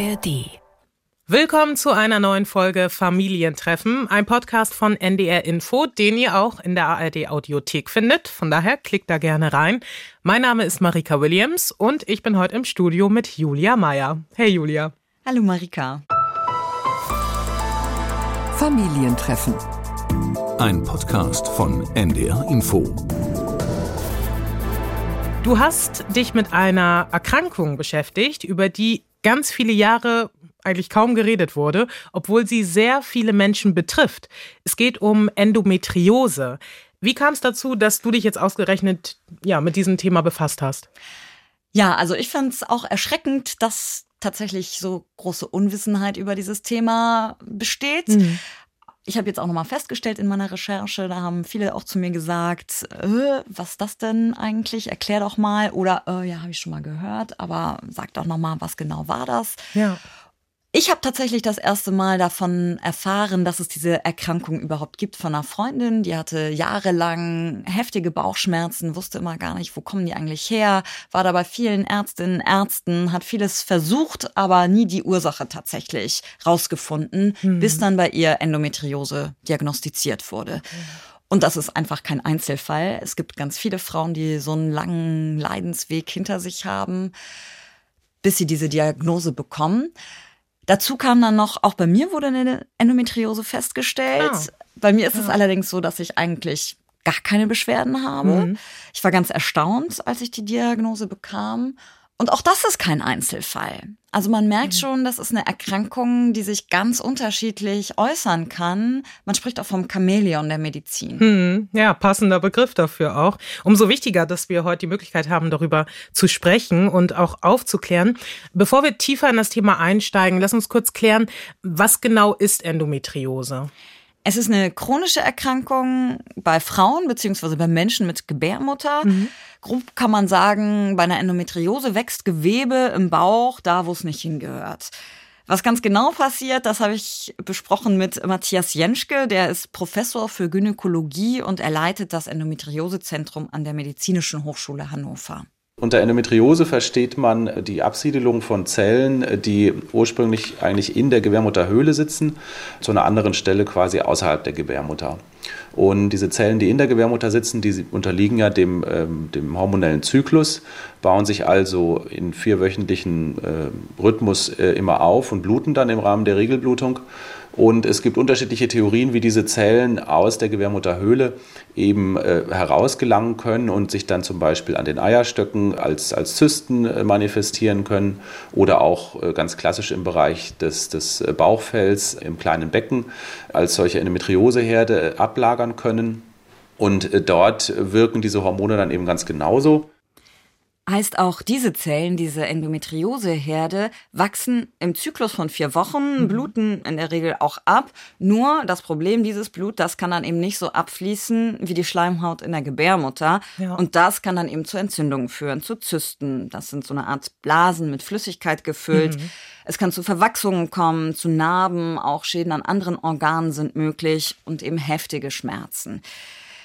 ARD. Willkommen zu einer neuen Folge Familientreffen, ein Podcast von NDR Info, den ihr auch in der ARD Audiothek findet. Von daher klickt da gerne rein. Mein Name ist Marika Williams und ich bin heute im Studio mit Julia Meyer. Hey Julia. Hallo Marika. Familientreffen. Ein Podcast von NDR Info. Du hast dich mit einer Erkrankung beschäftigt, über die ganz viele Jahre eigentlich kaum geredet wurde, obwohl sie sehr viele Menschen betrifft. Es geht um Endometriose. Wie kam es dazu, dass du dich jetzt ausgerechnet ja, mit diesem Thema befasst hast? Ja, also ich fand es auch erschreckend, dass tatsächlich so große Unwissenheit über dieses Thema besteht. Mhm. Ich habe jetzt auch nochmal festgestellt in meiner Recherche, da haben viele auch zu mir gesagt, äh, was ist das denn eigentlich? Erklär doch mal. Oder äh, ja, habe ich schon mal gehört, aber sag doch nochmal, was genau war das? Ja. Ich habe tatsächlich das erste Mal davon erfahren, dass es diese Erkrankung überhaupt gibt von einer Freundin. Die hatte jahrelang heftige Bauchschmerzen, wusste immer gar nicht, wo kommen die eigentlich her, war da bei vielen Ärztinnen, Ärzten, hat vieles versucht, aber nie die Ursache tatsächlich rausgefunden, hm. bis dann bei ihr Endometriose diagnostiziert wurde. Und das ist einfach kein Einzelfall. Es gibt ganz viele Frauen, die so einen langen Leidensweg hinter sich haben, bis sie diese Diagnose bekommen. Dazu kam dann noch, auch bei mir wurde eine Endometriose festgestellt. Ah. Bei mir ist ja. es allerdings so, dass ich eigentlich gar keine Beschwerden habe. Mhm. Ich war ganz erstaunt, als ich die Diagnose bekam. Und auch das ist kein Einzelfall. Also man merkt mhm. schon, das ist eine Erkrankung, die sich ganz unterschiedlich äußern kann. Man spricht auch vom Chamäleon der Medizin. Hm, ja, passender Begriff dafür auch. Umso wichtiger, dass wir heute die Möglichkeit haben, darüber zu sprechen und auch aufzuklären. Bevor wir tiefer in das Thema einsteigen, lass uns kurz klären, was genau ist Endometriose? Es ist eine chronische Erkrankung bei Frauen beziehungsweise bei Menschen mit Gebärmutter. Mhm. Grob kann man sagen, bei einer Endometriose wächst Gewebe im Bauch, da wo es nicht hingehört. Was ganz genau passiert, das habe ich besprochen mit Matthias Jenschke, der ist Professor für Gynäkologie und er leitet das Endometriosezentrum an der Medizinischen Hochschule Hannover. Unter Endometriose versteht man die Absiedelung von Zellen, die ursprünglich eigentlich in der Gebärmutterhöhle sitzen, zu einer anderen Stelle quasi außerhalb der Gebärmutter. Und diese Zellen, die in der Gebärmutter sitzen, die unterliegen ja dem, ähm, dem hormonellen Zyklus, bauen sich also in vierwöchentlichen äh, Rhythmus äh, immer auf und bluten dann im Rahmen der Regelblutung. Und es gibt unterschiedliche Theorien, wie diese Zellen aus der Gebärmutterhöhle eben äh, herausgelangen können und sich dann zum Beispiel an den Eierstöcken als, als Zysten äh, manifestieren können oder auch äh, ganz klassisch im Bereich des, des Bauchfells im kleinen Becken als solche Endometrioseherde äh, ablagern können. Und äh, dort wirken diese Hormone dann eben ganz genauso heißt auch, diese Zellen, diese Endometrioseherde, wachsen im Zyklus von vier Wochen, mhm. bluten in der Regel auch ab. Nur das Problem, dieses Blut, das kann dann eben nicht so abfließen wie die Schleimhaut in der Gebärmutter. Ja. Und das kann dann eben zu Entzündungen führen, zu Zysten. Das sind so eine Art Blasen mit Flüssigkeit gefüllt. Mhm. Es kann zu Verwachsungen kommen, zu Narben, auch Schäden an anderen Organen sind möglich und eben heftige Schmerzen.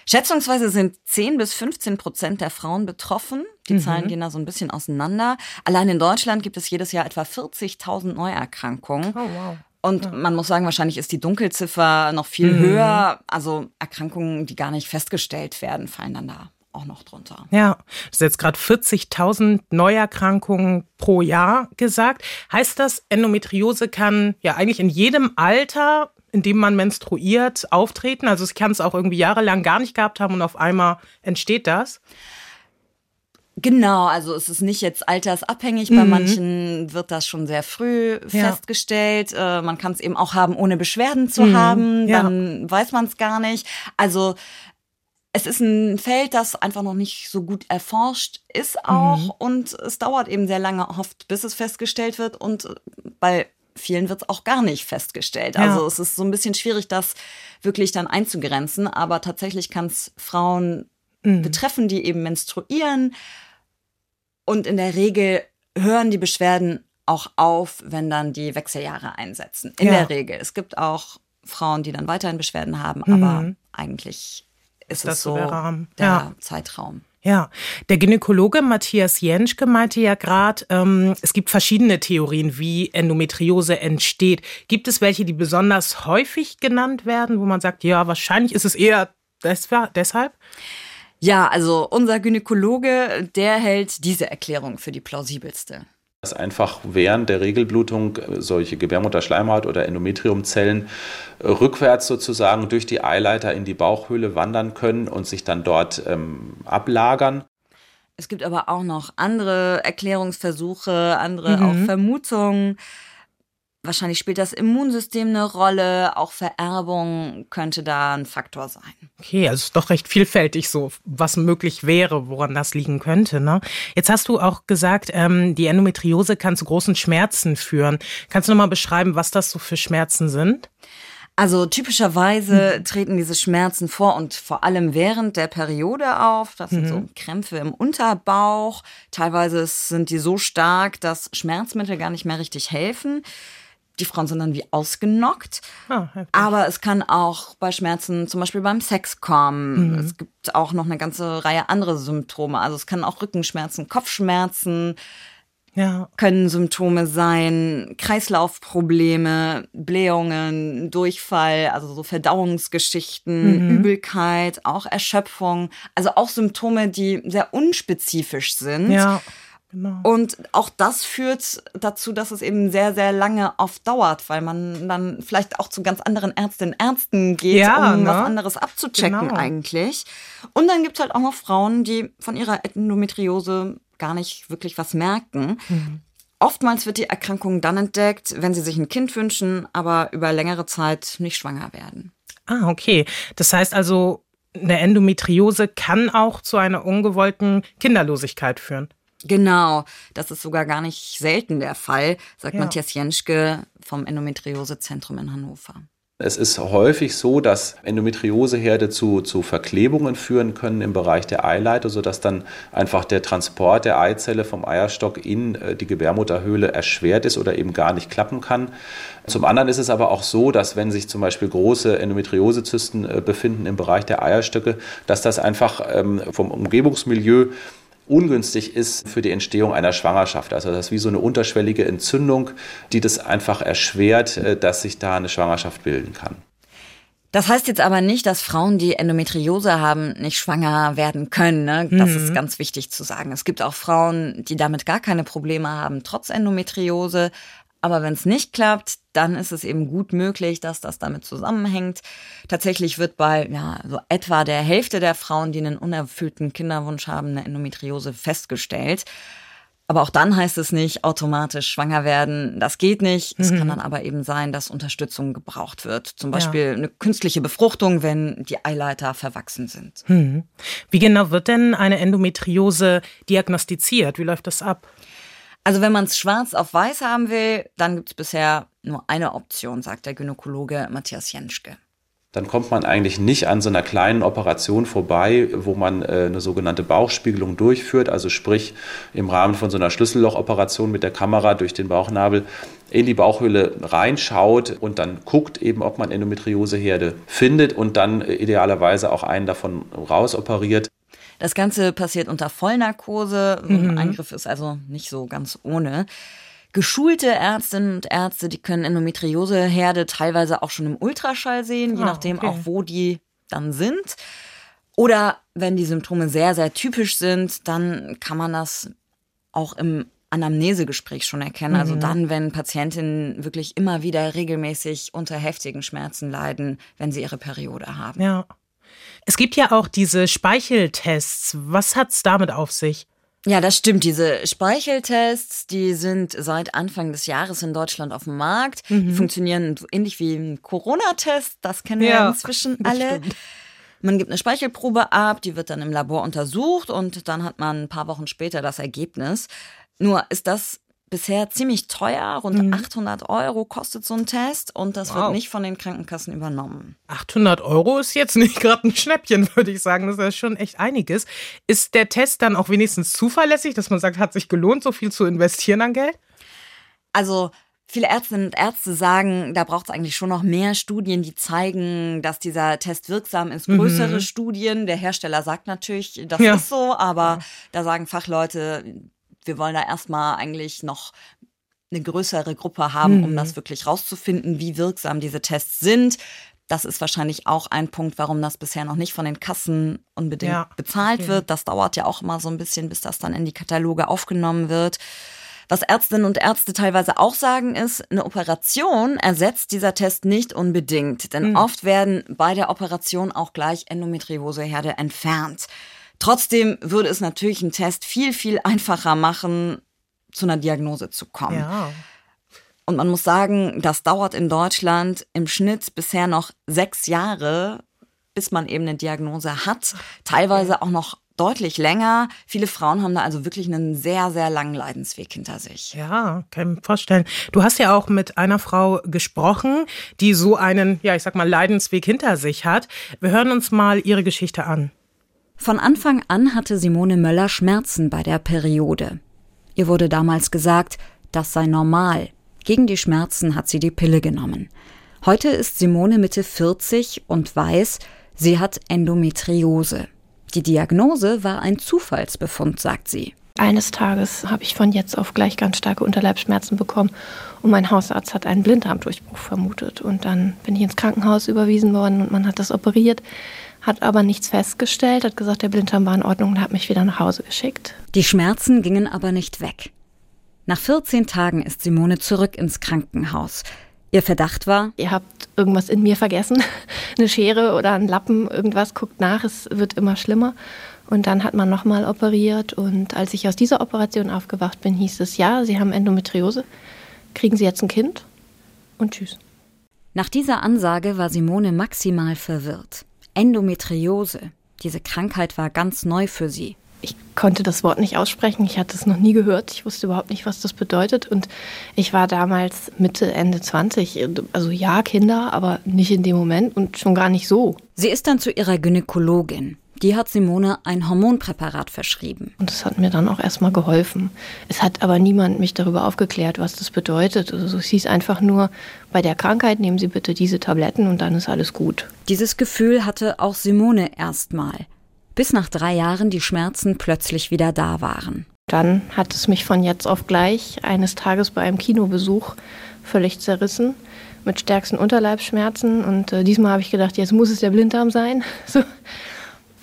Schätzungsweise sind 10 bis 15 Prozent der Frauen betroffen. Die mhm. Zahlen gehen da so ein bisschen auseinander. Allein in Deutschland gibt es jedes Jahr etwa 40.000 Neuerkrankungen. Oh, wow. Und ja. man muss sagen, wahrscheinlich ist die Dunkelziffer noch viel mhm. höher. Also Erkrankungen, die gar nicht festgestellt werden, fallen dann da auch noch drunter. Ja, du hast jetzt gerade 40.000 Neuerkrankungen pro Jahr gesagt. Heißt das, Endometriose kann ja eigentlich in jedem Alter in dem man menstruiert, auftreten? Also ich kann es auch irgendwie jahrelang gar nicht gehabt haben und auf einmal entsteht das? Genau, also es ist nicht jetzt altersabhängig. Mhm. Bei manchen wird das schon sehr früh ja. festgestellt. Äh, man kann es eben auch haben, ohne Beschwerden zu mhm. haben. Dann ja. weiß man es gar nicht. Also es ist ein Feld, das einfach noch nicht so gut erforscht ist auch. Mhm. Und es dauert eben sehr lange oft, bis es festgestellt wird. Und bei vielen wird es auch gar nicht festgestellt. Also ja. es ist so ein bisschen schwierig, das wirklich dann einzugrenzen. Aber tatsächlich kann es Frauen mhm. betreffen, die eben menstruieren. Und in der Regel hören die Beschwerden auch auf, wenn dann die Wechseljahre einsetzen. In ja. der Regel. Es gibt auch Frauen, die dann weiterhin Beschwerden haben, mhm. aber eigentlich ist, ist es so der, der ja. Zeitraum. Ja, der Gynäkologe Matthias Jenschke meinte ja gerade, ähm, es gibt verschiedene Theorien, wie Endometriose entsteht. Gibt es welche, die besonders häufig genannt werden, wo man sagt, ja, wahrscheinlich ist es eher deshalb? Ja, also unser Gynäkologe, der hält diese Erklärung für die plausibelste dass einfach während der Regelblutung solche Gebärmutterschleimhaut oder Endometriumzellen rückwärts sozusagen durch die Eileiter in die Bauchhöhle wandern können und sich dann dort ähm, ablagern. Es gibt aber auch noch andere Erklärungsversuche, andere mhm. auch Vermutungen. Wahrscheinlich spielt das Immunsystem eine Rolle, auch Vererbung könnte da ein Faktor sein. Okay, also es ist doch recht vielfältig so, was möglich wäre, woran das liegen könnte. Ne? Jetzt hast du auch gesagt, ähm, die Endometriose kann zu großen Schmerzen führen. Kannst du nochmal beschreiben, was das so für Schmerzen sind? Also typischerweise mhm. treten diese Schmerzen vor und vor allem während der Periode auf. Das sind mhm. so Krämpfe im Unterbauch. Teilweise sind die so stark, dass Schmerzmittel gar nicht mehr richtig helfen die Frauen sind dann wie ausgenockt. Oh, aber es kann auch bei Schmerzen zum Beispiel beim Sex kommen. Mhm. Es gibt auch noch eine ganze Reihe andere Symptome. Also es können auch Rückenschmerzen, Kopfschmerzen ja. können Symptome sein, Kreislaufprobleme, Blähungen, Durchfall, also so Verdauungsgeschichten, mhm. Übelkeit, auch Erschöpfung. Also auch Symptome, die sehr unspezifisch sind. Ja Genau. Und auch das führt dazu, dass es eben sehr, sehr lange oft dauert, weil man dann vielleicht auch zu ganz anderen Ärztinnen und Ärzten geht, ja, um ne? was anderes abzuchecken genau. eigentlich. Und dann gibt es halt auch noch Frauen, die von ihrer Endometriose gar nicht wirklich was merken. Mhm. Oftmals wird die Erkrankung dann entdeckt, wenn sie sich ein Kind wünschen, aber über längere Zeit nicht schwanger werden. Ah, okay. Das heißt also, eine Endometriose kann auch zu einer ungewollten Kinderlosigkeit führen. Genau, das ist sogar gar nicht selten der Fall, sagt ja. Matthias Jenschke vom Endometriosezentrum in Hannover. Es ist häufig so, dass Endometrioseherde zu, zu Verklebungen führen können im Bereich der Eileiter, sodass dann einfach der Transport der Eizelle vom Eierstock in äh, die Gebärmutterhöhle erschwert ist oder eben gar nicht klappen kann. Zum anderen ist es aber auch so, dass wenn sich zum Beispiel große Endometriosezysten äh, befinden im Bereich der Eierstöcke, dass das einfach ähm, vom Umgebungsmilieu ungünstig ist für die Entstehung einer Schwangerschaft. Also das ist wie so eine unterschwellige Entzündung, die das einfach erschwert, äh, dass sich da eine Schwangerschaft bilden kann. Das heißt jetzt aber nicht, dass Frauen, die Endometriose haben, nicht schwanger werden können. Ne? Das mhm. ist ganz wichtig zu sagen. Es gibt auch Frauen, die damit gar keine Probleme haben, trotz Endometriose. Aber wenn es nicht klappt, dann ist es eben gut möglich, dass das damit zusammenhängt. Tatsächlich wird bei ja, so etwa der Hälfte der Frauen, die einen unerfüllten Kinderwunsch haben, eine Endometriose festgestellt. Aber auch dann heißt es nicht automatisch schwanger werden. Das geht nicht. Es mhm. kann dann aber eben sein, dass Unterstützung gebraucht wird. Zum Beispiel ja. eine künstliche Befruchtung, wenn die Eileiter verwachsen sind. Mhm. Wie genau wird denn eine Endometriose diagnostiziert? Wie läuft das ab? Also wenn man es schwarz auf weiß haben will, dann gibt es bisher nur eine Option, sagt der Gynäkologe Matthias Jenschke. Dann kommt man eigentlich nicht an so einer kleinen Operation vorbei, wo man äh, eine sogenannte Bauchspiegelung durchführt, also sprich im Rahmen von so einer Schlüssellochoperation mit der Kamera durch den Bauchnabel in die Bauchhöhle reinschaut und dann guckt eben, ob man Endometrioseherde findet und dann äh, idealerweise auch einen davon rausoperiert. Das Ganze passiert unter Vollnarkose. Mhm. Ein Eingriff ist also nicht so ganz ohne. Geschulte Ärztinnen und Ärzte, die können Endometrioseherde teilweise auch schon im Ultraschall sehen, je ah, nachdem okay. auch, wo die dann sind. Oder wenn die Symptome sehr, sehr typisch sind, dann kann man das auch im Anamnesegespräch schon erkennen. Also mhm. Also dann, wenn Patientinnen wirklich immer wieder regelmäßig unter heftigen Schmerzen leiden, wenn sie ihre Periode haben. Ja. Es gibt ja auch diese Speicheltests. Was hat es damit auf sich? Ja, das stimmt. Diese Speicheltests, die sind seit Anfang des Jahres in Deutschland auf dem Markt. Mhm. Die funktionieren so ähnlich wie ein Corona-Test. Das kennen ja, wir inzwischen alle. Man gibt eine Speichelprobe ab, die wird dann im Labor untersucht und dann hat man ein paar Wochen später das Ergebnis. Nur ist das bisher ziemlich teuer. Rund mhm. 800 Euro kostet so ein Test und das wow. wird nicht von den Krankenkassen übernommen. 800 Euro ist jetzt nicht gerade ein Schnäppchen, würde ich sagen. Das ist schon echt einiges. Ist der Test dann auch wenigstens zuverlässig, dass man sagt, hat sich gelohnt, so viel zu investieren an Geld? Also Viele Ärztinnen und Ärzte sagen, da braucht es eigentlich schon noch mehr Studien, die zeigen, dass dieser Test wirksam ist. Größere mhm. Studien. Der Hersteller sagt natürlich, das ja. ist so, aber da sagen Fachleute, wir wollen da erstmal eigentlich noch eine größere Gruppe haben, mhm. um das wirklich rauszufinden, wie wirksam diese Tests sind. Das ist wahrscheinlich auch ein Punkt, warum das bisher noch nicht von den Kassen unbedingt ja. bezahlt okay. wird. Das dauert ja auch immer so ein bisschen, bis das dann in die Kataloge aufgenommen wird. Was Ärztinnen und Ärzte teilweise auch sagen, ist, eine Operation ersetzt dieser Test nicht unbedingt, denn mhm. oft werden bei der Operation auch gleich Endometrioseherde entfernt. Trotzdem würde es natürlich einen Test viel, viel einfacher machen, zu einer Diagnose zu kommen. Ja. Und man muss sagen, das dauert in Deutschland im Schnitt bisher noch sechs Jahre, bis man eben eine Diagnose hat. Teilweise auch noch deutlich länger. Viele Frauen haben da also wirklich einen sehr, sehr langen Leidensweg hinter sich. Ja, kann ich mir vorstellen. Du hast ja auch mit einer Frau gesprochen, die so einen, ja, ich sag mal, Leidensweg hinter sich hat. Wir hören uns mal ihre Geschichte an. Von Anfang an hatte Simone Möller Schmerzen bei der Periode. Ihr wurde damals gesagt, das sei normal. Gegen die Schmerzen hat sie die Pille genommen. Heute ist Simone Mitte 40 und weiß, sie hat Endometriose. Die Diagnose war ein Zufallsbefund, sagt sie. Eines Tages habe ich von jetzt auf gleich ganz starke Unterleibsschmerzen bekommen und mein Hausarzt hat einen Blinddarmdurchbruch vermutet. Und dann bin ich ins Krankenhaus überwiesen worden und man hat das operiert, hat aber nichts festgestellt, hat gesagt, der Blinddarm war in Ordnung und hat mich wieder nach Hause geschickt. Die Schmerzen gingen aber nicht weg. Nach 14 Tagen ist Simone zurück ins Krankenhaus. Ihr Verdacht war? Ihr habt irgendwas in mir vergessen. Eine Schere oder ein Lappen, irgendwas, guckt nach, es wird immer schlimmer. Und dann hat man nochmal operiert. Und als ich aus dieser Operation aufgewacht bin, hieß es, ja, Sie haben Endometriose. Kriegen Sie jetzt ein Kind? Und tschüss. Nach dieser Ansage war Simone maximal verwirrt. Endometriose. Diese Krankheit war ganz neu für sie ich konnte das Wort nicht aussprechen. Ich hatte es noch nie gehört. Ich wusste überhaupt nicht, was das bedeutet. Und ich war damals Mitte, Ende 20. Also ja, Kinder, aber nicht in dem Moment und schon gar nicht so. Sie ist dann zu ihrer Gynäkologin. Die hat Simone ein Hormonpräparat verschrieben. Und das hat mir dann auch erstmal geholfen. Es hat aber niemand mich darüber aufgeklärt, was das bedeutet. Also es hieß einfach nur, bei der Krankheit nehmen Sie bitte diese Tabletten und dann ist alles gut. Dieses Gefühl hatte auch Simone erstmal bis nach drei Jahren die Schmerzen plötzlich wieder da waren. Dann hat es mich von jetzt auf gleich eines Tages bei einem Kinobesuch völlig zerrissen mit stärksten Unterleibsschmerzen und äh, diesmal habe ich gedacht, jetzt muss es der Blinddarm sein. So.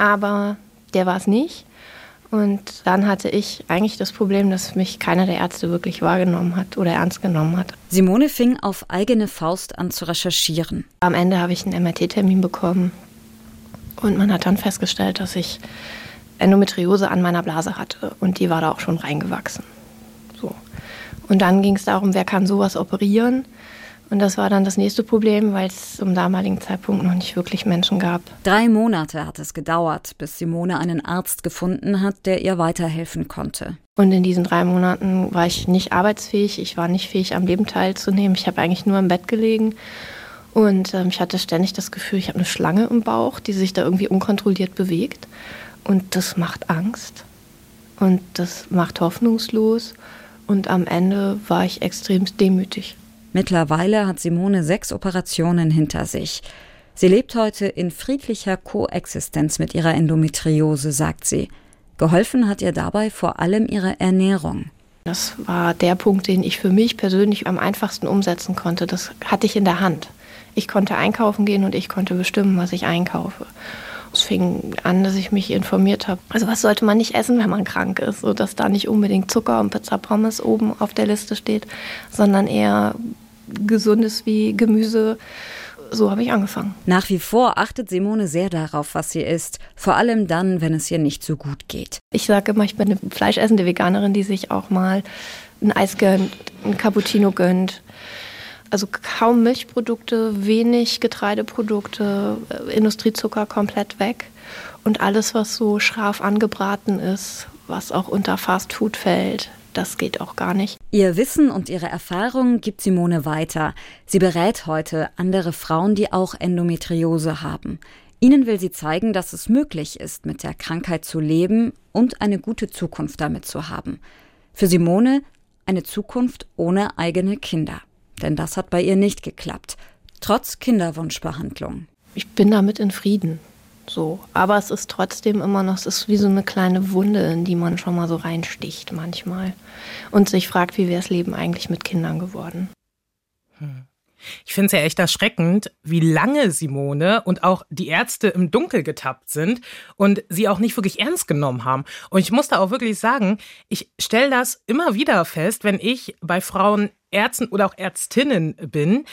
Aber der war es nicht. Und dann hatte ich eigentlich das Problem, dass mich keiner der Ärzte wirklich wahrgenommen hat oder ernst genommen hat. Simone fing auf eigene Faust an zu recherchieren. Am Ende habe ich einen MRT-Termin bekommen. Und man hat dann festgestellt, dass ich Endometriose an meiner Blase hatte und die war da auch schon reingewachsen. So. Und dann ging es darum, wer kann sowas operieren. Und das war dann das nächste Problem, weil es zum damaligen Zeitpunkt noch nicht wirklich Menschen gab. Drei Monate hat es gedauert, bis Simone einen Arzt gefunden hat, der ihr weiterhelfen konnte. Und in diesen drei Monaten war ich nicht arbeitsfähig, ich war nicht fähig, am Leben teilzunehmen. Ich habe eigentlich nur im Bett gelegen und ähm, ich hatte ständig das Gefühl, ich habe eine Schlange im Bauch, die sich da irgendwie unkontrolliert bewegt. Und das macht Angst. Und das macht hoffnungslos. Und am Ende war ich extrem demütig. Mittlerweile hat Simone sechs Operationen hinter sich. Sie lebt heute in friedlicher Koexistenz mit ihrer Endometriose, sagt sie. Geholfen hat ihr dabei vor allem ihre Ernährung. Das war der Punkt, den ich für mich persönlich am einfachsten umsetzen konnte. Das hatte ich in der Hand. Ich konnte einkaufen gehen und ich konnte bestimmen, was ich einkaufe. Es fing an, dass ich mich informiert habe. Also was sollte man nicht essen, wenn man krank ist, so dass da nicht unbedingt Zucker und Pizza Pommes oben auf der Liste steht, sondern eher gesundes wie Gemüse. So habe ich angefangen. Nach wie vor achtet Simone sehr darauf, was sie isst, vor allem dann, wenn es ihr nicht so gut geht. Ich sage immer, ich bin eine fleischessende Veganerin, die sich auch mal ein Eis gönnt, ein Cappuccino gönnt also kaum Milchprodukte, wenig Getreideprodukte, äh, Industriezucker komplett weg. Und alles, was so scharf angebraten ist, was auch unter Fast Food fällt, das geht auch gar nicht. Ihr Wissen und ihre Erfahrungen gibt Simone weiter. Sie berät heute andere Frauen, die auch Endometriose haben. Ihnen will sie zeigen, dass es möglich ist, mit der Krankheit zu leben und eine gute Zukunft damit zu haben. Für Simone eine Zukunft ohne eigene Kinder. denn das hat bei ihr nicht geklappt, trotz Kinderwunschbehandlung. Ich bin damit in Frieden. So, aber es ist trotzdem immer noch, es ist wie so eine kleine Wunde, in die man schon mal so reinsticht manchmal und sich fragt, wie wäre das Leben eigentlich mit Kindern geworden. Hm. Ich finde es ja echt erschreckend, wie lange Simone und auch die Ärzte im Dunkel getappt sind und sie auch nicht wirklich ernst genommen haben. Und ich muss da auch wirklich sagen, ich stelle das immer wieder fest, wenn ich bei Frauen Ärzten oder auch Ärztinnen bin,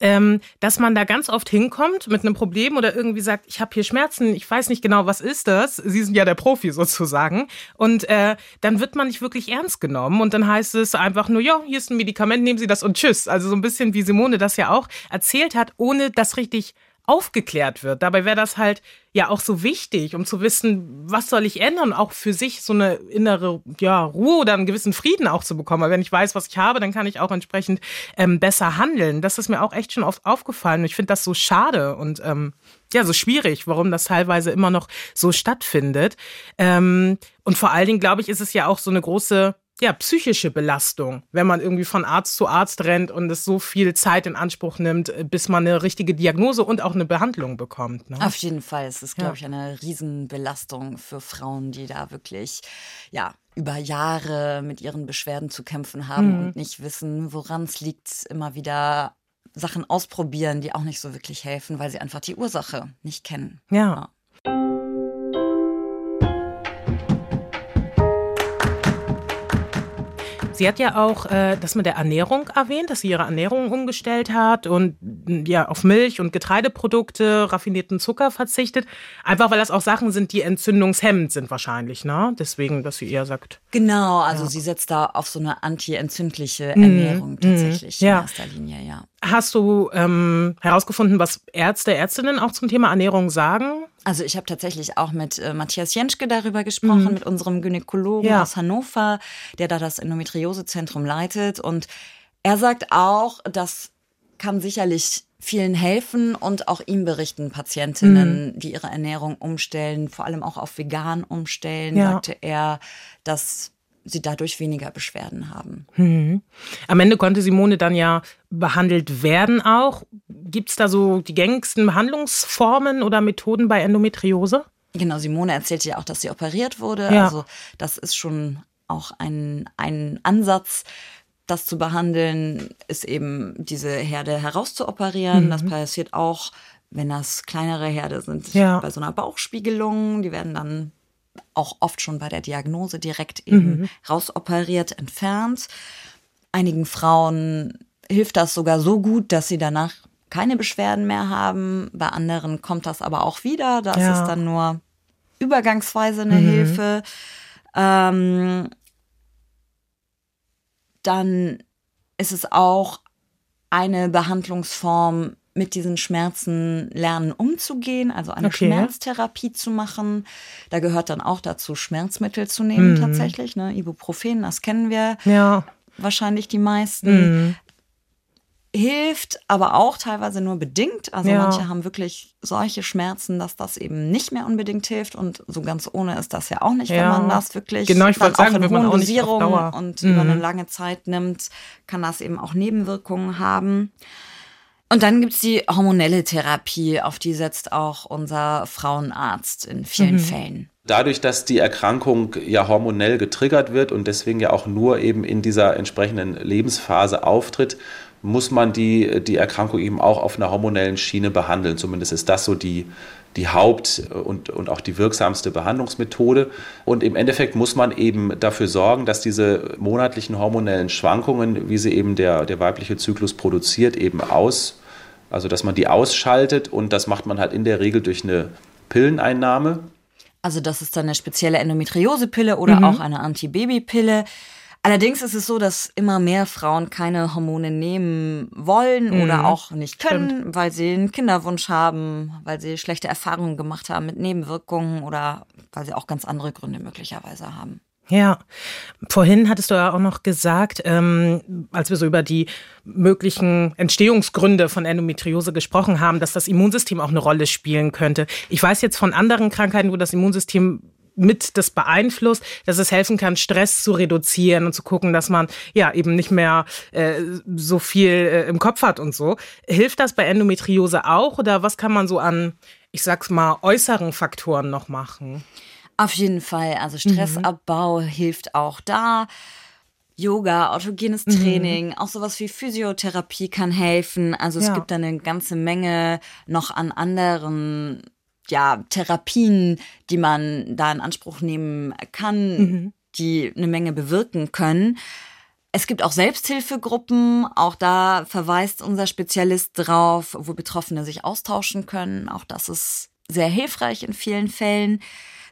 ähm, dass man da ganz oft hinkommt mit einem Problem oder irgendwie sagt, ich habe hier Schmerzen, ich weiß nicht genau, was ist das? Sie sind ja der Profi sozusagen. Und äh, dann wird man nicht wirklich ernst genommen und dann heißt es einfach nur, ja, hier ist ein Medikament, nehmen Sie das und tschüss. Also so ein bisschen wie Simone das ja auch erzählt hat, ohne das richtig aufgeklärt wird. Dabei wäre das halt ja auch so wichtig, um zu wissen, was soll ich ändern, auch für sich so eine innere ja, Ruhe oder einen gewissen Frieden auch zu bekommen. Weil wenn ich weiß, was ich habe, dann kann ich auch entsprechend ähm, besser handeln. Das ist mir auch echt schon oft aufgefallen. Ich finde das so schade und ähm, ja, so schwierig, warum das teilweise immer noch so stattfindet. Ähm, und vor allen Dingen, glaube ich, ist es ja auch so eine große ja, psychische Belastung, wenn man irgendwie von Arzt zu Arzt rennt und es so viel Zeit in Anspruch nimmt, bis man eine richtige Diagnose und auch eine Behandlung bekommt. Ne? Auf jeden Fall. Es ist, glaube ich, eine Riesenbelastung für Frauen, die da wirklich, ja, über Jahre mit ihren Beschwerden zu kämpfen haben mhm. und nicht wissen, woran es liegt, immer wieder Sachen ausprobieren, die auch nicht so wirklich helfen, weil sie einfach die Ursache nicht kennen. ja. ja. Sie hat ja auch äh, das mit der Ernährung erwähnt, dass sie ihre Ernährung umgestellt hat und ja auf Milch und Getreideprodukte, raffinierten Zucker verzichtet. Einfach weil das auch Sachen sind, die entzündungshemmend sind wahrscheinlich, ne? Deswegen, dass sie eher sagt. Genau, also ja. sie setzt da auf so eine anti-entzündliche mhm. Ernährung mhm. tatsächlich ja. in erster Linie, ja. Hast du ähm, herausgefunden, was Ärzte, Ärztinnen auch zum Thema Ernährung sagen? Also ich habe tatsächlich auch mit äh, Matthias Jenschke darüber gesprochen, mhm. mit unserem Gynäkologen ja. aus Hannover, der da das Endometriosezentrum leitet. Und er sagt auch, das kann sicherlich vielen helfen und auch ihm berichten Patientinnen, mhm. die ihre Ernährung umstellen, vor allem auch auf vegan umstellen, ja. sagte er, dass sie dadurch weniger Beschwerden haben. Mhm. Am Ende konnte Simone dann ja behandelt werden auch. Gibt es da so die gängigsten Behandlungsformen oder Methoden bei Endometriose? Genau, Simone erzählte ja auch, dass sie operiert wurde. Ja. Also das ist schon auch ein, ein Ansatz, das zu behandeln, ist eben diese Herde herauszuoperieren. Mhm. Das passiert auch, wenn das kleinere Herde sind, ja. bei so einer Bauchspiegelung. Die werden dann auch oft schon bei der Diagnose direkt eben mhm. rausoperiert, entfernt. Einigen Frauen hilft das sogar so gut, dass sie danach keine Beschwerden mehr haben. Bei anderen kommt das aber auch wieder. Das ja. ist dann nur übergangsweise eine mhm. Hilfe. Ähm, dann ist es auch eine Behandlungsform, mit diesen Schmerzen lernen umzugehen, also eine okay. Schmerztherapie zu machen. Da gehört dann auch dazu, Schmerzmittel zu nehmen mhm. tatsächlich. Ne? Ibuprofen, das kennen wir ja. wahrscheinlich die meisten. Mhm. Hilft aber auch teilweise nur bedingt. Also ja. manche haben wirklich solche Schmerzen, dass das eben nicht mehr unbedingt hilft. Und so ganz ohne ist das ja auch nicht, ja. wenn man das wirklich genau, ich dann auch sagen, in hohen Dosierungen und mhm. über eine lange Zeit nimmt, kann das eben auch Nebenwirkungen haben. Und dann gibt's die hormonelle Therapie, auf die setzt auch unser Frauenarzt in vielen mhm. Fällen. Dadurch, dass die Erkrankung ja hormonell getriggert wird und deswegen ja auch nur eben in dieser entsprechenden Lebensphase auftritt, muss man die, die Erkrankung eben auch auf einer hormonellen Schiene behandeln. Zumindest ist das so die, die Haupt- und, und auch die wirksamste Behandlungsmethode. Und im Endeffekt muss man eben dafür sorgen, dass diese monatlichen hormonellen Schwankungen, wie sie eben der, der weibliche Zyklus produziert, eben aus, also dass man die ausschaltet und das macht man halt in der Regel durch eine Pilleneinnahme. Also das ist dann eine spezielle Endometriosepille oder mhm. auch eine Antibabypille. Allerdings ist es so, dass immer mehr Frauen keine Hormone nehmen wollen mhm. oder auch nicht können, Stimmt. weil sie einen Kinderwunsch haben, weil sie schlechte Erfahrungen gemacht haben mit Nebenwirkungen oder weil sie auch ganz andere Gründe möglicherweise haben. Ja, vorhin hattest du ja auch noch gesagt, ähm, als wir so über die möglichen Entstehungsgründe von Endometriose gesprochen haben, dass das Immunsystem auch eine Rolle spielen könnte. Ich weiß jetzt von anderen Krankheiten, wo das Immunsystem mit das beeinflusst, dass es helfen kann, Stress zu reduzieren und zu gucken, dass man ja eben nicht mehr äh, so viel äh, im Kopf hat und so. Hilft das bei Endometriose auch oder was kann man so an, ich sag's mal, äußeren Faktoren noch machen? Auf jeden Fall. Also Stressabbau mhm. hilft auch da. Yoga, autogenes mhm. Training, mhm. auch sowas wie Physiotherapie kann helfen. Also es ja. gibt da eine ganze Menge noch an anderen ja, Therapien, die man da in Anspruch nehmen kann, mhm. die eine Menge bewirken können. Es gibt auch Selbsthilfegruppen, auch da verweist unser Spezialist drauf, wo Betroffene sich austauschen können. Auch das ist sehr hilfreich in vielen Fällen.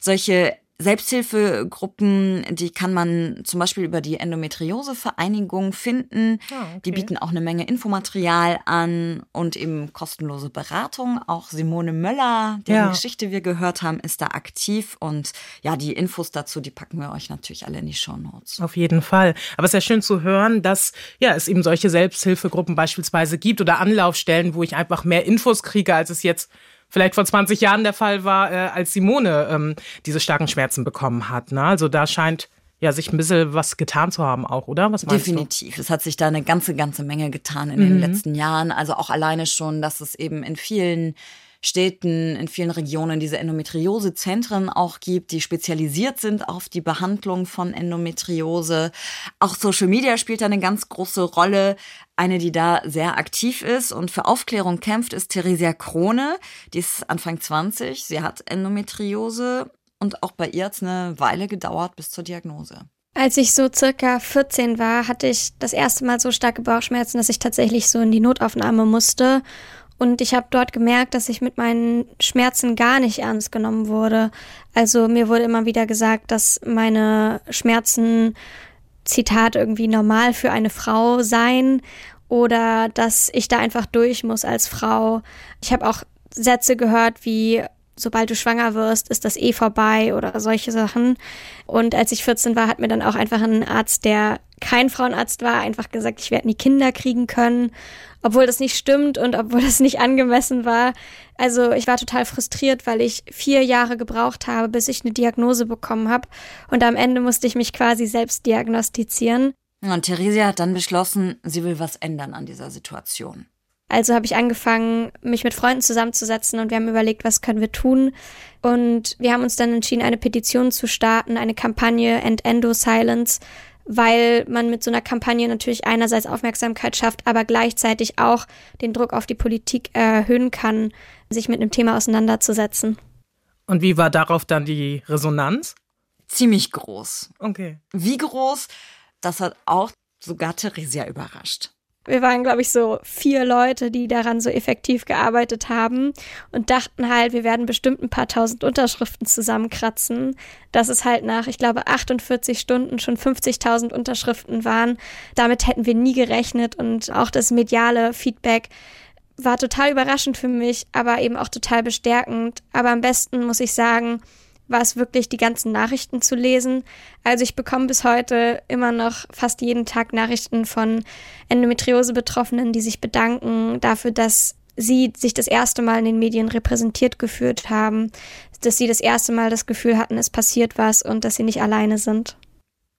Solche Selbsthilfegruppen, die kann man zum Beispiel über die Endometriose-Vereinigung finden. Oh, okay. Die bieten auch eine Menge Infomaterial an und eben kostenlose Beratung. Auch Simone Möller, deren ja. Geschichte wir gehört haben, ist da aktiv. Und ja, die Infos dazu, die packen wir euch natürlich alle in die Show Notes. Auf jeden Fall. Aber es ist ja schön zu hören, dass ja, es eben solche Selbsthilfegruppen beispielsweise gibt oder Anlaufstellen, wo ich einfach mehr Infos kriege, als es jetzt vielleicht vor 20 Jahren der Fall war, äh, als Simone ähm, diese starken Schmerzen bekommen hat. Ne? Also da scheint ja sich ein bisschen was getan zu haben auch, oder? Was Definitiv. Du? Es hat sich da eine ganze, ganze Menge getan in mhm. den letzten Jahren. Also auch alleine schon, dass es eben in vielen Städten, in vielen Regionen diese Endometriose-Zentren auch gibt, die spezialisiert sind auf die Behandlung von Endometriose. Auch Social Media spielt da eine ganz große Rolle. Eine, die da sehr aktiv ist und für Aufklärung kämpft, ist Theresia Krone. Die ist Anfang 20. Sie hat Endometriose und auch bei ihr hat es eine Weile gedauert bis zur Diagnose. Als ich so circa 14 war, hatte ich das erste Mal so starke Bauchschmerzen, dass ich tatsächlich so in die Notaufnahme musste. Und ich habe dort gemerkt, dass ich mit meinen Schmerzen gar nicht ernst genommen wurde. Also mir wurde immer wieder gesagt, dass meine Schmerzen, Zitat, irgendwie normal für eine Frau seien oder dass ich da einfach durch muss als Frau. Ich habe auch Sätze gehört wie, sobald du schwanger wirst, ist das eh vorbei oder solche Sachen. Und als ich 14 war, hat mir dann auch einfach ein Arzt, der kein Frauenarzt war, einfach gesagt, ich werde nie Kinder kriegen können obwohl das nicht stimmt und obwohl das nicht angemessen war. Also ich war total frustriert, weil ich vier Jahre gebraucht habe, bis ich eine Diagnose bekommen habe. Und am Ende musste ich mich quasi selbst diagnostizieren. Und Theresia hat dann beschlossen, sie will was ändern an dieser Situation. Also habe ich angefangen, mich mit Freunden zusammenzusetzen und wir haben überlegt, was können wir tun. Und wir haben uns dann entschieden, eine Petition zu starten, eine Kampagne End Endo Silence, weil man mit so einer Kampagne natürlich einerseits Aufmerksamkeit schafft, aber gleichzeitig auch den Druck auf die Politik erhöhen kann, sich mit einem Thema auseinanderzusetzen. Und wie war darauf dann die Resonanz? Ziemlich groß. Okay. Wie groß? Das hat auch sogar Theresia überrascht. Wir waren, glaube ich, so vier Leute, die daran so effektiv gearbeitet haben und dachten halt, wir werden bestimmt ein paar tausend Unterschriften zusammenkratzen. Dass es halt nach, ich glaube, 48 Stunden schon 50.000 Unterschriften waren. Damit hätten wir nie gerechnet und auch das mediale Feedback war total überraschend für mich, aber eben auch total bestärkend. Aber am besten muss ich sagen, war es wirklich, die ganzen Nachrichten zu lesen. Also ich bekomme bis heute immer noch fast jeden Tag Nachrichten von Endometriose-Betroffenen, die sich bedanken dafür, dass sie sich das erste Mal in den Medien repräsentiert geführt haben, dass sie das erste Mal das Gefühl hatten, es passiert was und dass sie nicht alleine sind.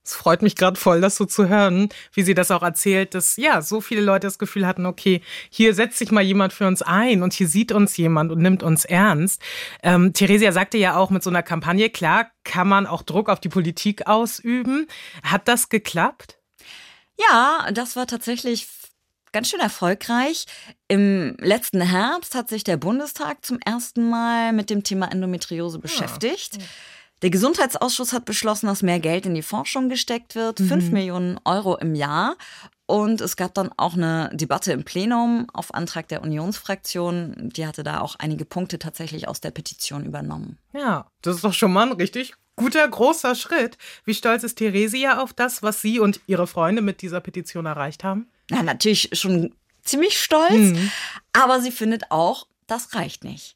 Es freut mich gerade voll, das so zu hören, wie sie das auch erzählt, dass ja so viele Leute das Gefühl hatten, okay, hier setzt sich mal jemand für uns ein und hier sieht uns jemand und nimmt uns ernst. Ähm, Theresia sagte ja auch mit so einer Kampagne, klar, kann man auch Druck auf die Politik ausüben. Hat das geklappt? Ja, das war tatsächlich ganz schön erfolgreich. Im letzten Herbst hat sich der Bundestag zum ersten Mal mit dem Thema Endometriose ah, beschäftigt. Ja. Der Gesundheitsausschuss hat beschlossen, dass mehr Geld in die Forschung gesteckt wird, mhm. 5 Millionen Euro im Jahr. Und es gab dann auch eine Debatte im Plenum auf Antrag der Unionsfraktion. Die hatte da auch einige Punkte tatsächlich aus der Petition übernommen. Ja, das ist doch schon mal ein richtig guter, großer Schritt. Wie stolz ist Theresia auf das, was sie und ihre Freunde mit dieser Petition erreicht haben? Na, natürlich schon ziemlich stolz. Mhm. Aber sie findet auch, das reicht nicht.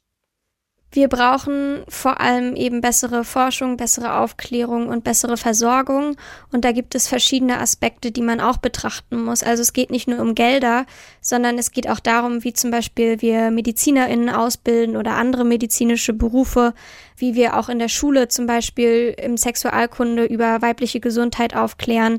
Wir brauchen vor allem eben bessere Forschung, bessere Aufklärung und bessere Versorgung. Und da gibt es verschiedene Aspekte, die man auch betrachten muss. Also es geht nicht nur um Gelder, sondern es geht auch darum, wie zum Beispiel wir MedizinerInnen ausbilden oder andere medizinische Berufe, wie wir auch in der Schule zum Beispiel im Sexualkunde über weibliche Gesundheit aufklären.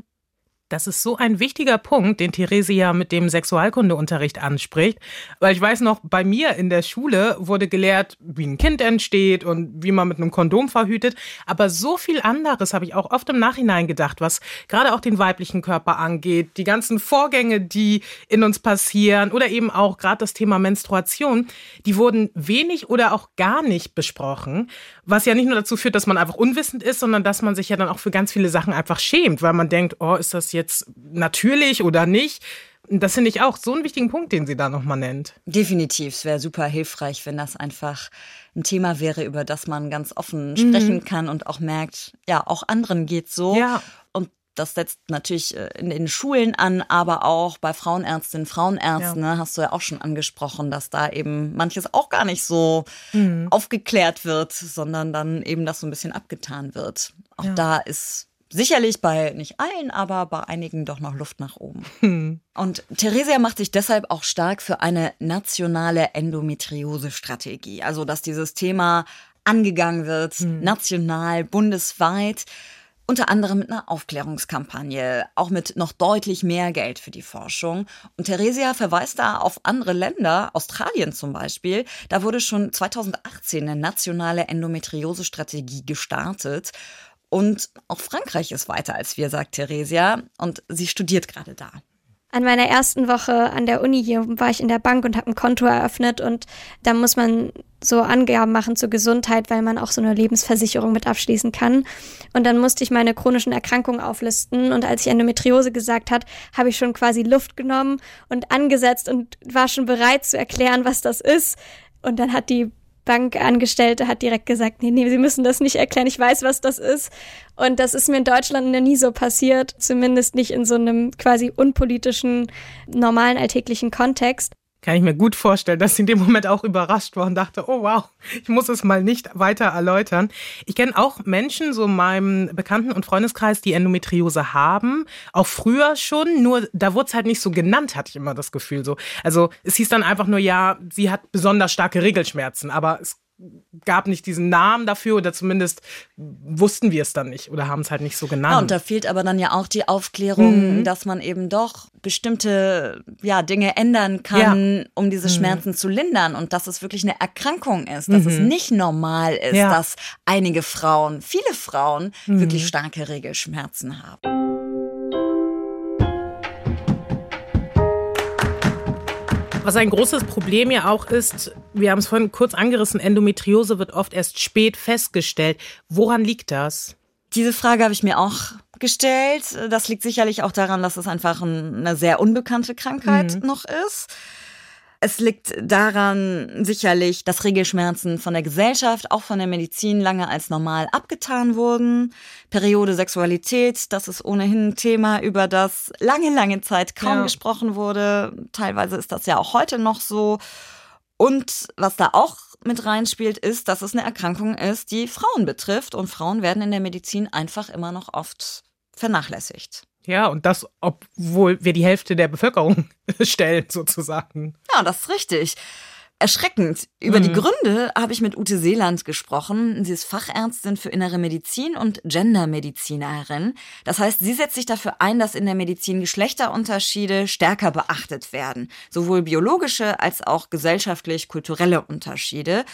Das ist so ein wichtiger Punkt, den Theresia mit dem Sexualkundeunterricht anspricht. Weil ich weiß noch, bei mir in der Schule wurde gelehrt, wie ein Kind entsteht und wie man mit einem Kondom verhütet. Aber so viel anderes habe ich auch oft im Nachhinein gedacht, was gerade auch den weiblichen Körper angeht, die ganzen Vorgänge, die in uns passieren oder eben auch gerade das Thema Menstruation, die wurden wenig oder auch gar nicht besprochen. Was ja nicht nur dazu führt, dass man einfach unwissend ist, sondern dass man sich ja dann auch für ganz viele Sachen einfach schämt, weil man denkt, oh, ist das jetzt jetzt natürlich oder nicht. Das finde ich auch so einen wichtigen Punkt, den sie da nochmal nennt. Definitiv. Es wäre super hilfreich, wenn das einfach ein Thema wäre, über das man ganz offen sprechen mhm. kann und auch merkt, ja, auch anderen geht so. Ja. Und das setzt natürlich äh, in den Schulen an, aber auch bei Frauenärztinnen, Frauenärzten, ja. ne, hast du ja auch schon angesprochen, dass da eben manches auch gar nicht so mhm. aufgeklärt wird, sondern dann eben das so ein bisschen abgetan wird. Auch ja. da ist Sicherlich bei nicht allen, aber bei einigen doch noch Luft nach oben. Hm. Und Theresia macht sich deshalb auch stark für eine nationale Endometriose-Strategie. Also, dass dieses Thema angegangen wird, hm. national, bundesweit. Unter anderem mit einer Aufklärungskampagne, auch mit noch deutlich mehr Geld für die Forschung. Und Theresia verweist da auf andere Länder, Australien zum Beispiel. Da wurde schon 2018 eine nationale Endometriose-Strategie gestartet. Und auch Frankreich ist weiter als wir, sagt Theresia. Und sie studiert gerade da. An meiner ersten Woche an der Uni hier war ich in der Bank und habe ein Konto eröffnet und da muss man so Angaben machen zur Gesundheit, weil man auch so eine Lebensversicherung mit abschließen kann. Und dann musste ich meine chronischen Erkrankungen auflisten und als ich Endometriose gesagt hat, habe ich schon quasi Luft genommen und angesetzt und war schon bereit zu erklären, was das ist. Und dann hat die Bankangestellte hat direkt gesagt, nee, nee, Sie müssen das nicht erklären, ich weiß, was das ist. Und das ist mir in Deutschland noch nie so passiert, zumindest nicht in so einem quasi unpolitischen, normalen alltäglichen Kontext kann ich mir gut vorstellen, dass sie in dem Moment auch überrascht war und dachte, oh wow, ich muss es mal nicht weiter erläutern. Ich kenne auch Menschen, so in meinem Bekannten- und Freundeskreis, die Endometriose haben, auch früher schon, nur da wurde es halt nicht so genannt, hatte ich immer das Gefühl so. Also es hieß dann einfach nur, ja, sie hat besonders starke Regelschmerzen, aber es gab nicht diesen Namen dafür oder zumindest wussten wir es dann nicht oder haben es halt nicht so genannt. Ja, und da fehlt aber dann ja auch die Aufklärung, mhm. dass man eben doch bestimmte ja, Dinge ändern kann, ja. um diese mhm. Schmerzen mhm. zu lindern und dass es wirklich eine Erkrankung ist, dass mhm. es nicht normal ist, ja. dass einige Frauen, viele Frauen wirklich mhm. starke Regelschmerzen haben. Was ein großes Problem ja auch ist, wir haben es vorhin kurz angerissen, Endometriose wird oft erst spät festgestellt. Woran liegt das? Diese Frage habe ich mir auch gestellt. Das liegt sicherlich auch daran, dass es einfach eine sehr unbekannte Krankheit mhm. noch ist. Es liegt daran sicherlich, dass Regelschmerzen von der Gesellschaft, auch von der Medizin lange als normal abgetan wurden. Periode Sexualität, das ist ohnehin ein Thema, über das lange, lange Zeit kaum ja. gesprochen wurde. Teilweise ist das ja auch heute noch so. Und was da auch mit reinspielt, ist, dass es eine Erkrankung ist, die Frauen betrifft. Und Frauen werden in der Medizin einfach immer noch oft vernachlässigt. Ja, und das, obwohl wir die Hälfte der Bevölkerung stellen, sozusagen. Ja, das ist richtig. Erschreckend. Über mhm. die Gründe habe ich mit Ute Seeland gesprochen. Sie ist Fachärztin für innere Medizin und Gendermedizinerin. Das heißt, sie setzt sich dafür ein, dass in der Medizin Geschlechterunterschiede stärker beachtet werden. Sowohl biologische als auch gesellschaftlich-kulturelle Unterschiede.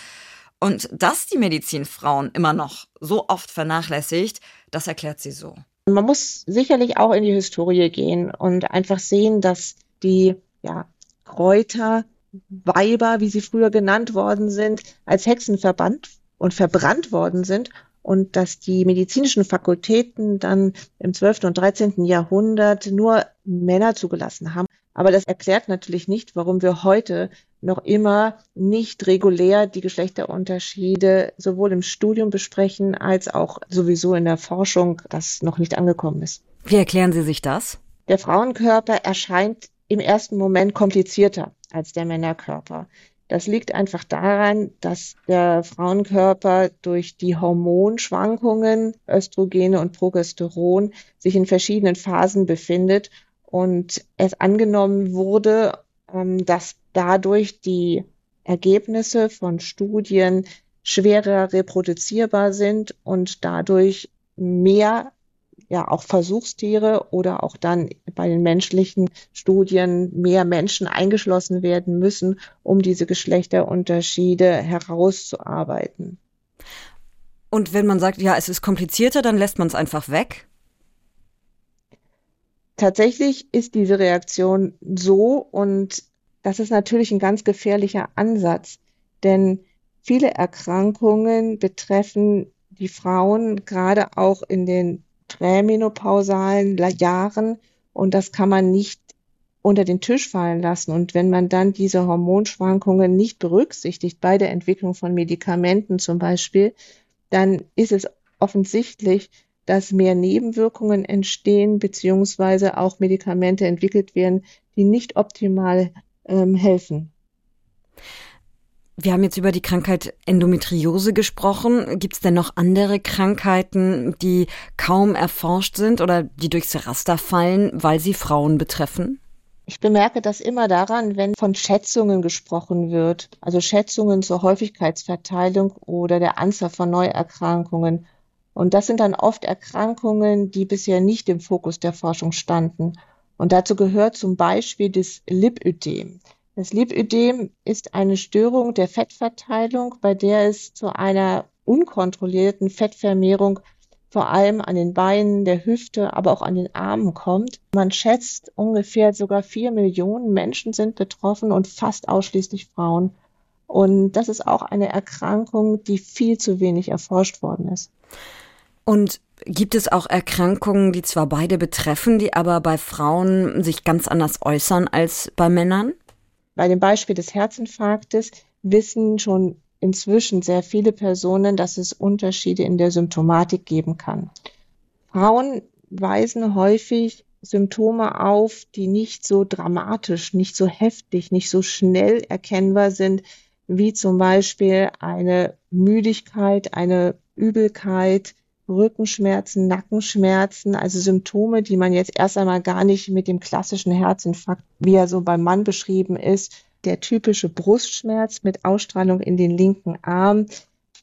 Und dass die Medizin Frauen immer noch so oft vernachlässigt, das erklärt sie so. Man muss sicherlich auch in die Historie gehen und einfach sehen, dass die ja, Kräuter, Weiber, wie sie früher genannt worden sind, als Hexen verbannt und verbrannt worden sind und dass die medizinischen Fakultäten dann im 12. und 13. Jahrhundert nur Männer zugelassen haben. Aber das erklärt natürlich nicht, warum wir heute noch immer nicht regulär die Geschlechterunterschiede sowohl im Studium besprechen als auch sowieso in der Forschung, das noch nicht angekommen ist. Wie erklären Sie sich das? Der Frauenkörper erscheint im ersten Moment komplizierter als der Männerkörper. Das liegt einfach daran, dass der Frauenkörper durch die Hormonschwankungen, Östrogene und Progesteron, sich in verschiedenen Phasen befindet und es angenommen wurde, ähm, dass dadurch die Ergebnisse von Studien schwerer reproduzierbar sind und dadurch mehr ja auch Versuchstiere oder auch dann bei den menschlichen Studien mehr Menschen eingeschlossen werden müssen, um diese Geschlechterunterschiede herauszuarbeiten. Und wenn man sagt, ja, es ist komplizierter, dann lässt man es einfach weg? Tatsächlich ist diese Reaktion so und das ist natürlich ein ganz gefährlicher Ansatz, denn viele Erkrankungen betreffen die Frauen gerade auch in den prämenopausalen Jahren und das kann man nicht unter den Tisch fallen lassen. Und wenn man dann diese Hormonschwankungen nicht berücksichtigt bei der Entwicklung von Medikamenten zum Beispiel, dann ist es offensichtlich, dass mehr Nebenwirkungen entstehen, beziehungsweise auch Medikamente entwickelt werden, die nicht optimal ähm, helfen. Wir haben jetzt über die Krankheit Endometriose gesprochen. Gibt es denn noch andere Krankheiten, die kaum erforscht sind oder die durchs Raster fallen, weil sie Frauen betreffen? Ich bemerke das immer daran, wenn von Schätzungen gesprochen wird, also Schätzungen zur Häufigkeitsverteilung oder der Anzahl von Neuerkrankungen. Und das sind dann oft Erkrankungen, die bisher nicht im Fokus der Forschung standen. Und dazu gehört zum Beispiel das Lipödem. Das Lipödem ist eine Störung der Fettverteilung, bei der es zu einer unkontrollierten Fettvermehrung vor allem an den Beinen, der Hüfte, aber auch an den Armen kommt. Man schätzt, ungefähr sogar vier Millionen Menschen sind betroffen und fast ausschließlich Frauen. Und das ist auch eine Erkrankung, die viel zu wenig erforscht worden ist. Und gibt es auch Erkrankungen, die zwar beide betreffen, die aber bei Frauen sich ganz anders äußern als bei Männern? Bei dem Beispiel des Herzinfarktes wissen schon inzwischen sehr viele Personen, dass es Unterschiede in der Symptomatik geben kann. Frauen weisen häufig Symptome auf, die nicht so dramatisch, nicht so heftig, nicht so schnell erkennbar sind, wie zum Beispiel eine Müdigkeit, eine Übelkeit, Rückenschmerzen, Nackenschmerzen, also Symptome, die man jetzt erst einmal gar nicht mit dem klassischen Herzinfarkt, wie er so beim Mann beschrieben ist, der typische Brustschmerz mit Ausstrahlung in den linken Arm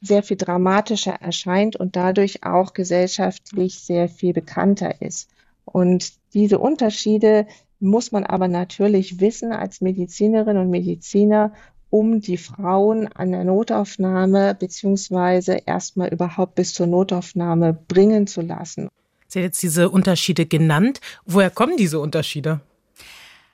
sehr viel dramatischer erscheint und dadurch auch gesellschaftlich sehr viel bekannter ist. Und diese Unterschiede muss man aber natürlich wissen als Medizinerin und Mediziner, um die Frauen an der Notaufnahme beziehungsweise erstmal überhaupt bis zur Notaufnahme bringen zu lassen. Sie hat jetzt diese Unterschiede genannt. Woher kommen diese Unterschiede?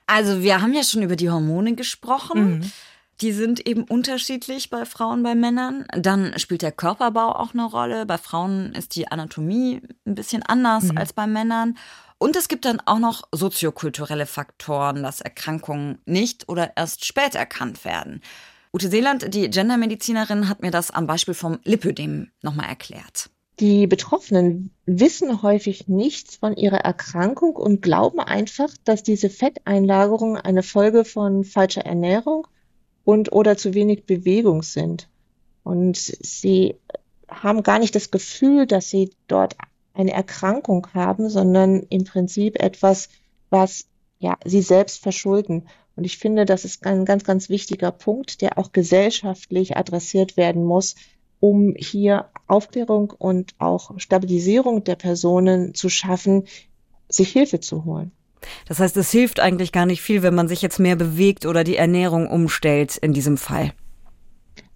Also wir haben ja schon über die Hormone gesprochen. Mhm. Die sind eben unterschiedlich bei Frauen, bei Männern. Dann spielt der Körperbau auch eine Rolle. Bei Frauen ist die Anatomie ein bisschen anders mhm. als bei Männern. Und es gibt dann auch noch soziokulturelle Faktoren, dass Erkrankungen nicht oder erst spät erkannt werden. Ute Seeland, die Gendermedizinerin, hat mir das am Beispiel vom Lipödem nochmal erklärt. Die Betroffenen wissen häufig nichts von ihrer Erkrankung und glauben einfach, dass diese Fetteinlagerungen eine Folge von falscher Ernährung und oder zu wenig Bewegung sind. Und sie haben gar nicht das Gefühl, dass sie dort eine Erkrankung haben, sondern im Prinzip etwas, was ja sie selbst verschulden. Und ich finde, das ist ein ganz, ganz wichtiger Punkt, der auch gesellschaftlich adressiert werden muss, um hier Aufklärung und auch Stabilisierung der Personen zu schaffen, sich Hilfe zu holen. Das heißt, es hilft eigentlich gar nicht viel, wenn man sich jetzt mehr bewegt oder die Ernährung umstellt in diesem Fall.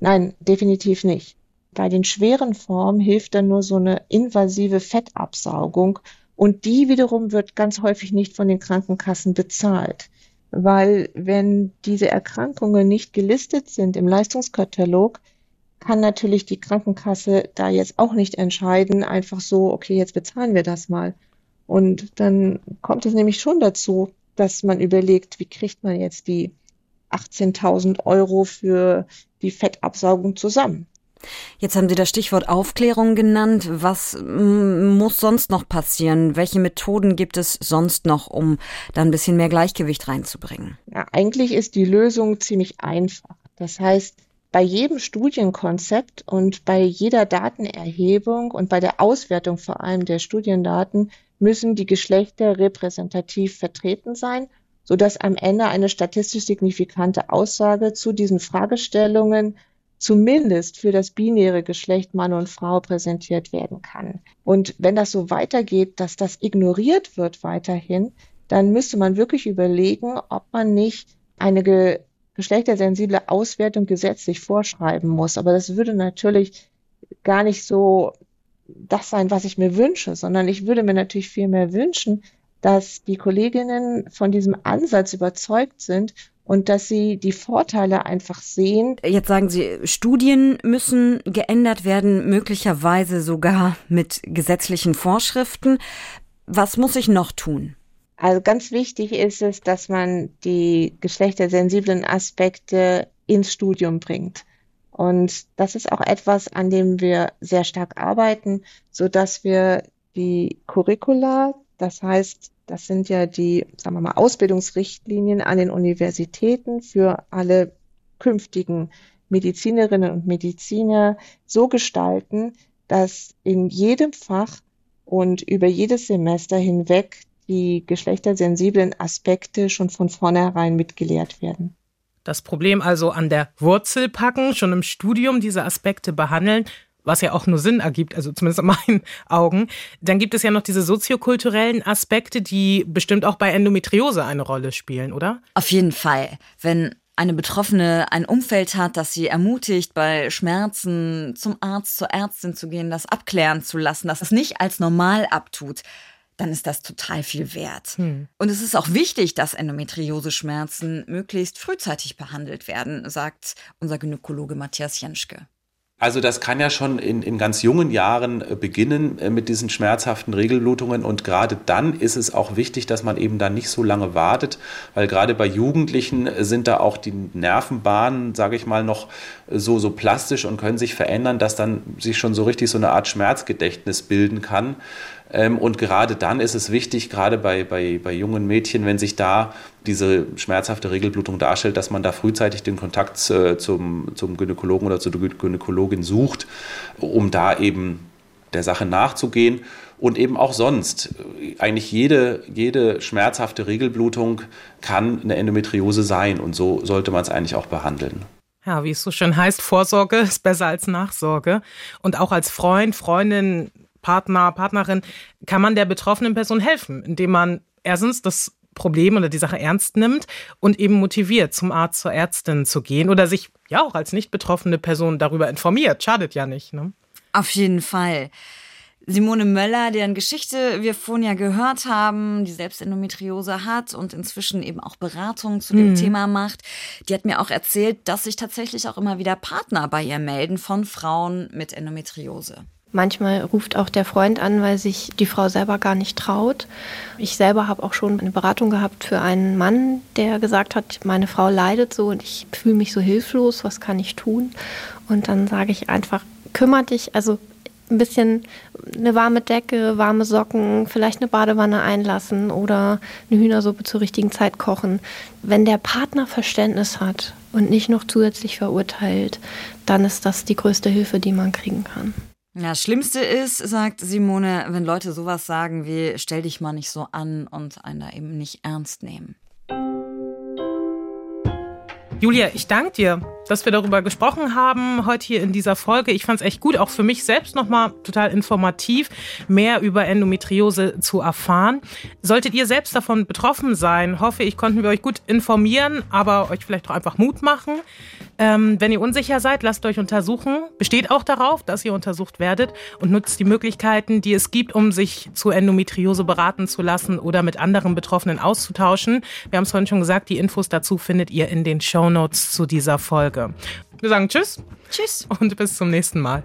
Nein, definitiv nicht. Bei den schweren Formen hilft dann nur so eine invasive Fettabsaugung und die wiederum wird ganz häufig nicht von den Krankenkassen bezahlt. Weil wenn diese Erkrankungen nicht gelistet sind im Leistungskatalog, kann natürlich die Krankenkasse da jetzt auch nicht entscheiden, einfach so, okay, jetzt bezahlen wir das mal. Und dann kommt es nämlich schon dazu, dass man überlegt, wie kriegt man jetzt die 18.000 Euro für die Fettabsaugung zusammen. Jetzt haben Sie das Stichwort Aufklärung genannt. Was muss sonst noch passieren? Welche Methoden gibt es sonst noch, um da ein bisschen mehr Gleichgewicht reinzubringen? Ja, eigentlich ist die Lösung ziemlich einfach. Das heißt, bei jedem Studienkonzept und bei jeder Datenerhebung und bei der Auswertung vor allem der Studiendaten müssen die Geschlechter repräsentativ vertreten sein, sodass am Ende eine statistisch signifikante Aussage zu diesen Fragestellungen zumindest für das binäre Geschlecht Mann und Frau präsentiert werden kann. Und wenn das so weitergeht, dass das ignoriert wird weiterhin, dann müsste man wirklich überlegen, ob man nicht eine ge geschlechtersensible Auswertung gesetzlich vorschreiben muss. Aber das würde natürlich gar nicht so das sein, was ich mir wünsche, sondern ich würde mir natürlich viel mehr wünschen, dass die Kolleginnen von diesem Ansatz überzeugt sind und dass sie die Vorteile einfach sehen. Jetzt sagen Sie, Studien müssen geändert werden, möglicherweise sogar mit gesetzlichen Vorschriften. Was muss ich noch tun? Also ganz wichtig ist es, dass man die geschlechtersensiblen Aspekte ins Studium bringt. Und das ist auch etwas, an dem wir sehr stark arbeiten, so dass wir die Curricula, das heißt das sind ja die, sagen wir mal, Ausbildungsrichtlinien an den Universitäten für alle künftigen Medizinerinnen und Mediziner so gestalten, dass in jedem Fach und über jedes Semester hinweg die geschlechtersensiblen Aspekte schon von vornherein mitgelehrt werden. Das Problem also an der Wurzel packen, schon im Studium diese Aspekte behandeln was ja auch nur Sinn ergibt, also zumindest in meinen Augen. Dann gibt es ja noch diese soziokulturellen Aspekte, die bestimmt auch bei Endometriose eine Rolle spielen, oder? Auf jeden Fall. Wenn eine Betroffene ein Umfeld hat, das sie ermutigt, bei Schmerzen zum Arzt, zur Ärztin zu gehen, das abklären zu lassen, das es nicht als normal abtut, dann ist das total viel wert. Hm. Und es ist auch wichtig, dass Endometriose-Schmerzen möglichst frühzeitig behandelt werden, sagt unser Gynäkologe Matthias Jenschke. Also das kann ja schon in, in ganz jungen Jahren äh, beginnen äh, mit diesen schmerzhaften Regelblutungen und gerade dann ist es auch wichtig, dass man eben dann nicht so lange wartet, weil gerade bei Jugendlichen sind da auch die Nervenbahnen, sage ich mal, noch so, so plastisch und können sich verändern, dass dann sich schon so richtig so eine Art Schmerzgedächtnis bilden kann. Ähm, und gerade dann ist es wichtig, gerade bei, bei, bei jungen Mädchen, wenn sich da diese schmerzhafte Regelblutung darstellt, dass man da frühzeitig den Kontakt zum, zum Gynäkologen oder zur Gynäkologin sucht, um da eben der Sache nachzugehen. Und eben auch sonst. Eigentlich jede, jede schmerzhafte Regelblutung kann eine Endometriose sein und so sollte man es eigentlich auch behandeln. Ja, wie es so schön heißt, Vorsorge ist besser als Nachsorge. Und auch als Freund, Freundin Partner, Partnerin, kann man der betroffenen Person helfen, indem man erstens das Problem oder die Sache ernst nimmt und eben motiviert, zum Arzt, zur Ärztin zu gehen oder sich ja auch als nicht betroffene Person darüber informiert. Schadet ja nicht. Ne? Auf jeden Fall. Simone Möller, deren Geschichte wir vorhin ja gehört haben, die selbst Endometriose hat und inzwischen eben auch Beratungen zu dem mhm. Thema macht, die hat mir auch erzählt, dass sich tatsächlich auch immer wieder Partner bei ihr melden von Frauen mit Endometriose. Manchmal ruft auch der Freund an, weil sich die Frau selber gar nicht traut. Ich selber habe auch schon eine Beratung gehabt für einen Mann, der gesagt hat, meine Frau leidet so und ich fühle mich so hilflos, was kann ich tun? Und dann sage ich einfach, kümmere dich, also ein bisschen eine warme Decke, warme Socken, vielleicht eine Badewanne einlassen oder eine Hühnersuppe zur richtigen Zeit kochen. Wenn der Partner Verständnis hat und nicht noch zusätzlich verurteilt, dann ist das die größte Hilfe, die man kriegen kann. Das Schlimmste ist, sagt Simone, wenn Leute sowas sagen wie, stell dich mal nicht so an und einen da eben nicht ernst nehmen. Julia, ich danke dir, dass wir darüber gesprochen haben heute hier in dieser Folge. Ich fand es echt gut, auch für mich selbst nochmal total informativ, mehr über Endometriose zu erfahren. Solltet ihr selbst davon betroffen sein, hoffe ich, konnten wir euch gut informieren, aber euch vielleicht auch einfach Mut machen. Ähm, wenn ihr unsicher seid, lasst euch untersuchen. Besteht auch darauf, dass ihr untersucht werdet und nutzt die Möglichkeiten, die es gibt, um sich zu Endometriose beraten zu lassen oder mit anderen Betroffenen auszutauschen. Wir haben es vorhin schon gesagt, die Infos dazu findet ihr in den Show Notes zu dieser Folge. Wir sagen Tschüss. Tschüss. Und bis zum nächsten Mal.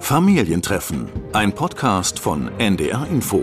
Familientreffen, ein Podcast von NDR Info.